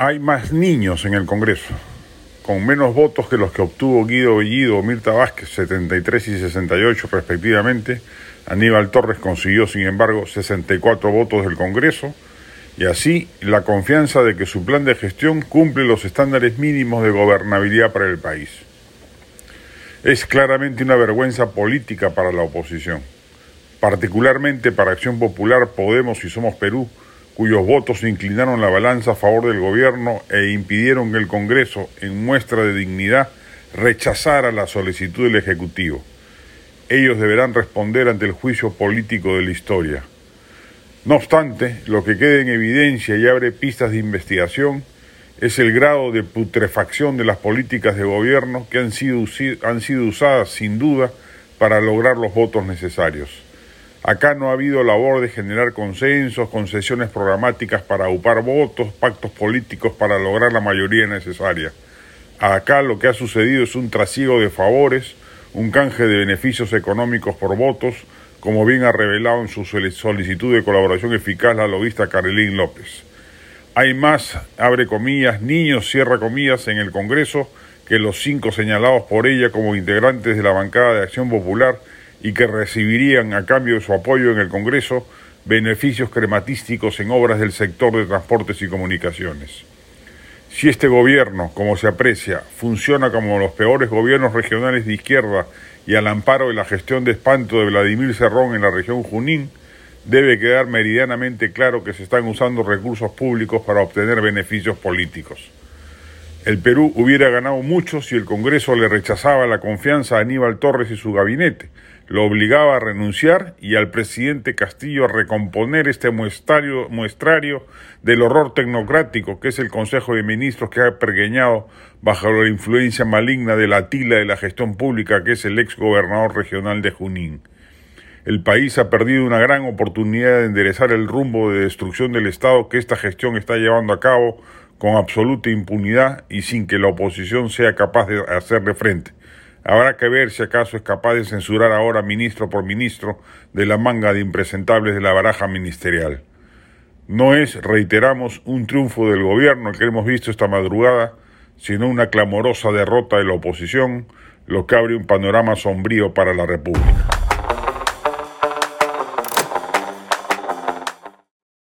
Hay más niños en el Congreso, con menos votos que los que obtuvo Guido Bellido o Mirta Vázquez, 73 y 68 respectivamente. Aníbal Torres consiguió, sin embargo, 64 votos del Congreso y así la confianza de que su plan de gestión cumple los estándares mínimos de gobernabilidad para el país. Es claramente una vergüenza política para la oposición, particularmente para Acción Popular, Podemos y Somos Perú, cuyos votos inclinaron la balanza a favor del gobierno e impidieron que el Congreso, en muestra de dignidad, rechazara la solicitud del Ejecutivo. Ellos deberán responder ante el juicio político de la historia. No obstante, lo que queda en evidencia y abre pistas de investigación es el grado de putrefacción de las políticas de gobierno que han sido, han sido usadas sin duda para lograr los votos necesarios. Acá no ha habido labor de generar consensos, concesiones programáticas para upar votos, pactos políticos para lograr la mayoría necesaria. Acá lo que ha sucedido es un trasiego de favores, un canje de beneficios económicos por votos, como bien ha revelado en su solicitud de colaboración eficaz la lobista Carolín López. Hay más, abre comillas, niños, cierra comillas, en el Congreso que los cinco señalados por ella como integrantes de la bancada de Acción Popular y que recibirían a cambio de su apoyo en el Congreso beneficios crematísticos en obras del sector de transportes y comunicaciones. Si este gobierno, como se aprecia, funciona como los peores gobiernos regionales de izquierda y al amparo de la gestión de espanto de Vladimir Cerrón en la región Junín, debe quedar meridianamente claro que se están usando recursos públicos para obtener beneficios políticos. El Perú hubiera ganado mucho si el Congreso le rechazaba la confianza a Aníbal Torres y su gabinete, lo obligaba a renunciar y al presidente Castillo a recomponer este muestrario, del horror tecnocrático que es el Consejo de Ministros que ha pergueñado bajo la influencia maligna de la tila de la gestión pública que es el ex gobernador regional de Junín. El país ha perdido una gran oportunidad de enderezar el rumbo de destrucción del Estado que esta gestión está llevando a cabo con absoluta impunidad y sin que la oposición sea capaz de hacerle frente. Habrá que ver si acaso es capaz de censurar ahora ministro por ministro de la manga de impresentables de la baraja ministerial. No es, reiteramos, un triunfo del gobierno que hemos visto esta madrugada, sino una clamorosa derrota de la oposición, lo que abre un panorama sombrío para la República.